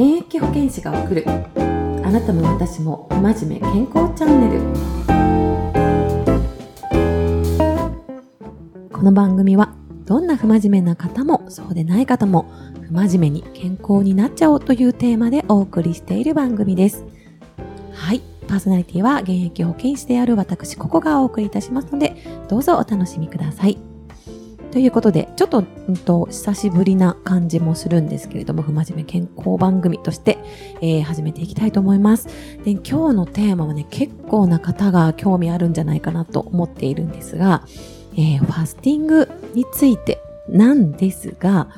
現役保健師が送る。あなたも私も真面目健康チャンネル。この番組はどんな不真面目な方もそうでない方も不真面目に健康になっちゃおうというテーマでお送りしている番組です。はい。パーソナリティは現役保健師である私ここがお送りいたしますのでどうぞお楽しみください。ということで、ちょっと、うんと、久しぶりな感じもするんですけれども、不真面目健康番組として、えー、始めていきたいと思います。で、今日のテーマはね、結構な方が興味あるんじゃないかなと思っているんですが、えー、ファスティングについてなんですが、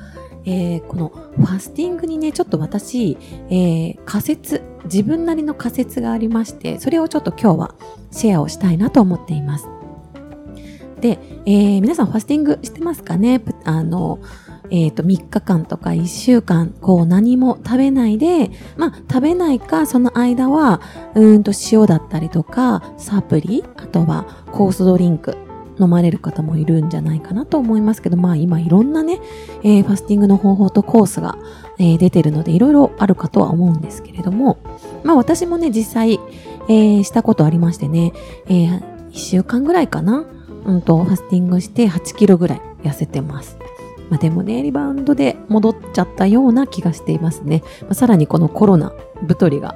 えー、このファスティングにね、ちょっと私、えー、仮説、自分なりの仮説がありまして、それをちょっと今日はシェアをしたいなと思っています。で、えー、皆さんファスティングしてますかね？あの、えっ、ー、と、3日間とか1週間、こう何も食べないで、まあ、食べないか、その間は、うんと塩だったりとか、サプリ、あとはコースドリンク、飲まれる方もいるんじゃないかなと思いますけど、まあ今いろんなね、えー、ファスティングの方法とコースが、えー、出てるのでいろいろあるかとは思うんですけれども、まあ私もね、実際、えー、したことありましてね、えー、1週間ぐらいかな、うんと、ファスティングして8キロぐらい痩せてます。まあ、でもね、リバウンドで戻っちゃったような気がしていますね。まあ、さらにこのコロナ太りが、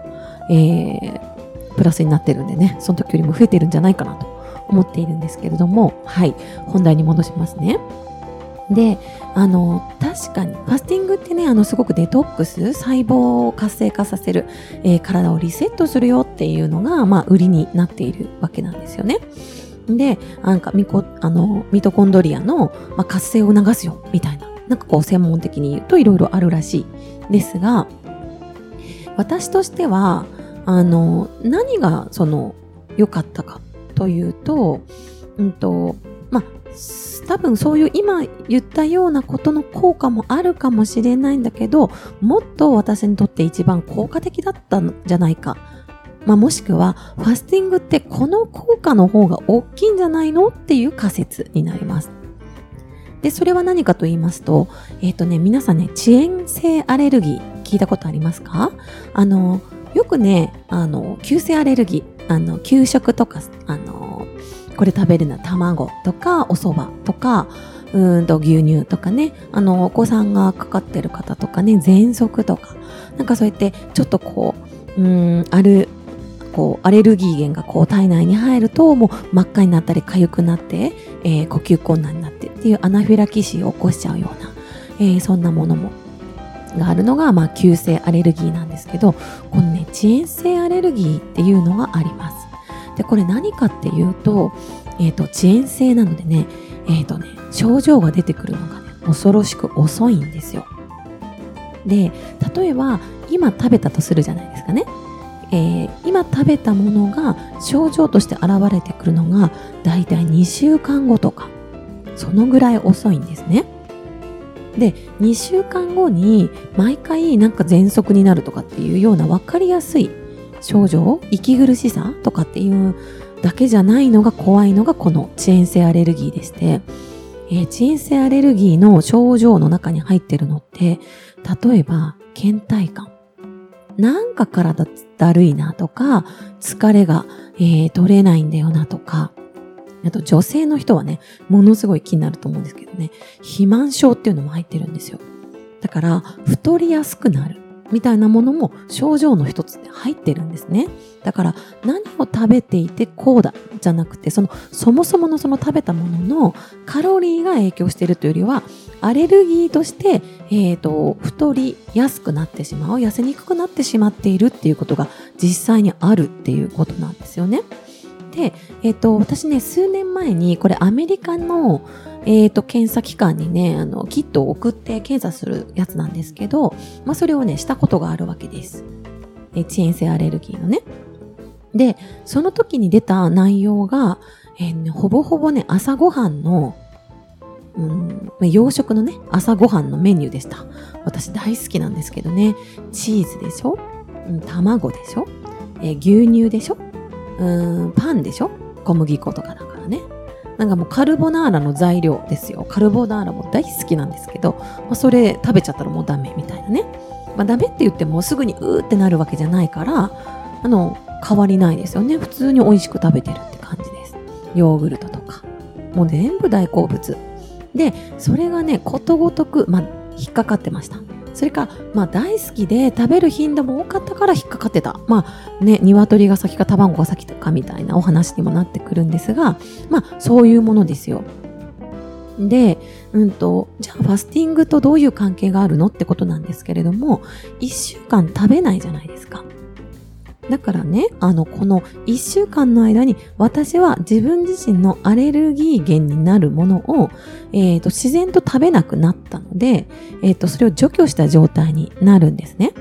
えー、プラスになってるんでね、その時よりも増えてるんじゃないかなと思っているんですけれども、はい、本題に戻しますね。で、あの、確かに、ファスティングってね、あの、すごくデトックス、細胞を活性化させる、えー、体をリセットするよっていうのが、まあ、売りになっているわけなんですよね。で、なんかミコ、あの、ミトコンドリアの、まあ、活性を促すよ、みたいな。なんかこう専門的に言うといろいろあるらしいですが、私としては、あの、何がその良かったかというと、うんと、まあ、多分そういう今言ったようなことの効果もあるかもしれないんだけど、もっと私にとって一番効果的だったんじゃないかまあ、もしくは、ファスティングってこの効果の方が大きいんじゃないのっていう仮説になります。で、それは何かと言いますと、えっ、ー、とね、皆さんね、遅延性アレルギー聞いたことありますか？あの、よくね、あの、急性アレルギー、あの、給食とか、あの、これ食べるのは卵とか、お蕎麦とか、うんと牛乳とかね、あの、お子さんがかかってる方とかね、喘息とか、なんかそうやって、ちょっとこう、うん、ある、こうアレルギー源がこう体内に入るともう真っ赤になったり痒くなって、えー、呼吸困難になってっていうアナフィラキシーを起こしちゃうような、えー、そんなものもがあるのが、まあ、急性アレルギーなんですけどこのね遅延性アレルギーっていうのがあります。でこれ何かっていうと,、えーと、遅延性なのでねえ、ー、とね症状が出てくるのがね恐ろしく遅いんですよ。で例えば今食べたとするじゃないですかね。えー、今食べたものが症状として現れてくるのがだいたい2週間後とか。そのぐらい遅いんですね。で2週間後に毎回なんか喘息になるとかっていうような分かりやすい症状息苦しさとかっていうだけじゃないのが怖いのがこの遅延性アレルギーでして、えー、遅延性アレルギーの症状の中に入ってるのって例えば倦怠感。なんか体だるいなとか、疲れが、えー、取れないんだよなとか、あと女性の人はね、ものすごい気になると思うんですけどね、肥満症っていうのも入ってるんですよ。だから、太りやすくなる。みたいなものも症状の一つで入ってるんですね。だから何を食べていてこうだじゃなくてそのそもそものその食べたもののカロリーが影響しているというよりはアレルギーとして、えーと、太りやすくなってしまう痩せにくくなってしまっているっていうことが実際にあるっていうことなんですよね。で、え、ー、と私ね数年前にこれアメリカのえっ、ー、と、検査機関にね、あの、キットを送って検査するやつなんですけど、まあ、それをね、したことがあるわけです。え遅延性アレルギーのね。で、その時に出た内容が、えーね、ほぼほぼね、朝ごはんの、うん、洋食のね、朝ごはんのメニューでした。私大好きなんですけどね、チーズでしょ、うん、卵でしょ、えー、牛乳でしょ？うん、パンでしょ？小麦粉とかだからね。なんかもうカルボナーラの材料ですよ。カルボナーラも大好きなんですけど、まあ、それ食べちゃったらもうダメみたいなね。まあ、ダメって言ってもすぐにうーってなるわけじゃないから、あの、変わりないですよね。普通に美味しく食べてるって感じです。ヨーグルトとか。もう全部大好物。で、それがね、ことごとく、まあ、引っかかってました。それか、まあ大好きで食べる頻度も多かったから引っかかってた。まあね、鶏が先か卵が先かみたいなお話にもなってくるんですが、まあそういうものですよ。で、うんと、じゃあファスティングとどういう関係があるのってことなんですけれども、一週間食べないじゃないですか。だからね、あの、この一週間の間に私は自分自身のアレルギー源になるものを、えっ、ー、と、自然と食べなくなったので、えっ、ー、と、それを除去した状態になるんですね。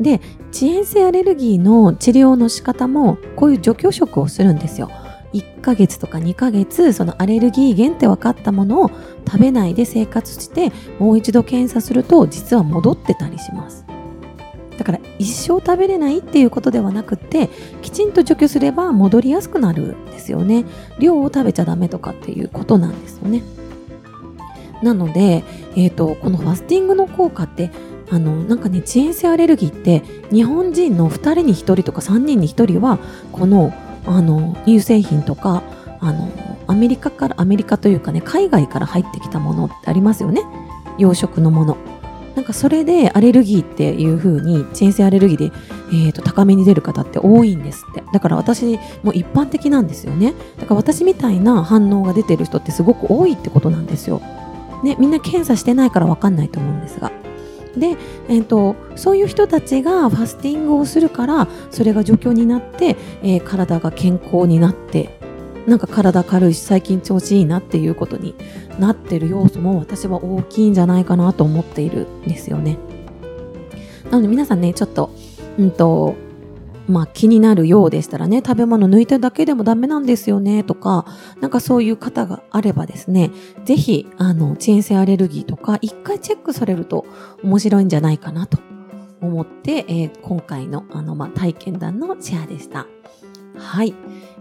で、遅延性アレルギーの治療の仕方も、こういう除去食をするんですよ。1ヶ月とか2ヶ月、そのアレルギー源って分かったものを食べないで生活して、もう一度検査すると、実は戻ってたりします。だから一生食べれないっていうことではなくてきちんと除去すれば戻りやすくなるんですよね。量を食べちゃダメとかっていうことなんですよね。なので、えーと、このファスティングの効果ってあのなんかね遅延性アレルギーって日本人の2人に1人とか3人に1人はこのあの乳製品とかあのアメリカからアメリカというかね海外から入ってきたものってありますよね。養殖のもの。なんかそれでアレルギーっていう風に遅延性アレルギーで、えー、と高めに出る方って多いんですって。だから私も一般的なんですよね。だから私みたいな反応が出てる人ってすごく多いってことなんですよ、ね、みんな検査してないから分かんないと思うんですが。で、えーと、そういう人たちがファスティングをするからそれが状況になって、えー、体が健康になってなんか体軽いし最近調子いいなっていうことになってる要素も私は大きいんじゃないかなと思っているんですよね。なので皆さんね、ちょっと、うんと、まあ気になるようでしたらね、食べ物抜いただけでもダメなんですよねとか、なんかそういう方があればですね、ぜひ、あの、遅延性アレルギーとか、一回チェックされると面白いんじゃないかなと思って、えー、今回の、あの、まあ、体験談のシェアでした。はい。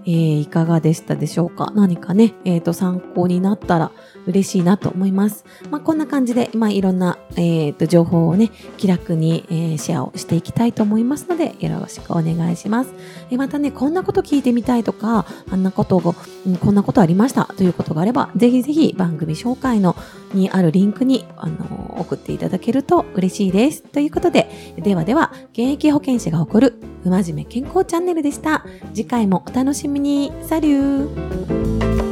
えー、いかがでしたでしょうか？何かね、えっ、ー、と、参考になったら嬉しいなと思います。まあ、こんな感じで、まあ、いろんな、えっ、ー、と、情報をね、気楽に、えー、シェアをしていきたいと思いますので、よろしくお願いします。えー、またね、こんなこと聞いてみたいとか、あんなことを、うん、こんなことありましたということがあれば、ぜひぜひ番組紹介のにあるリンクに、あの送っていただけると嬉しいです。ということで、ではでは、現役保健師が送る、不真面目健康チャンネルでした。次回もお楽しみに。サリュー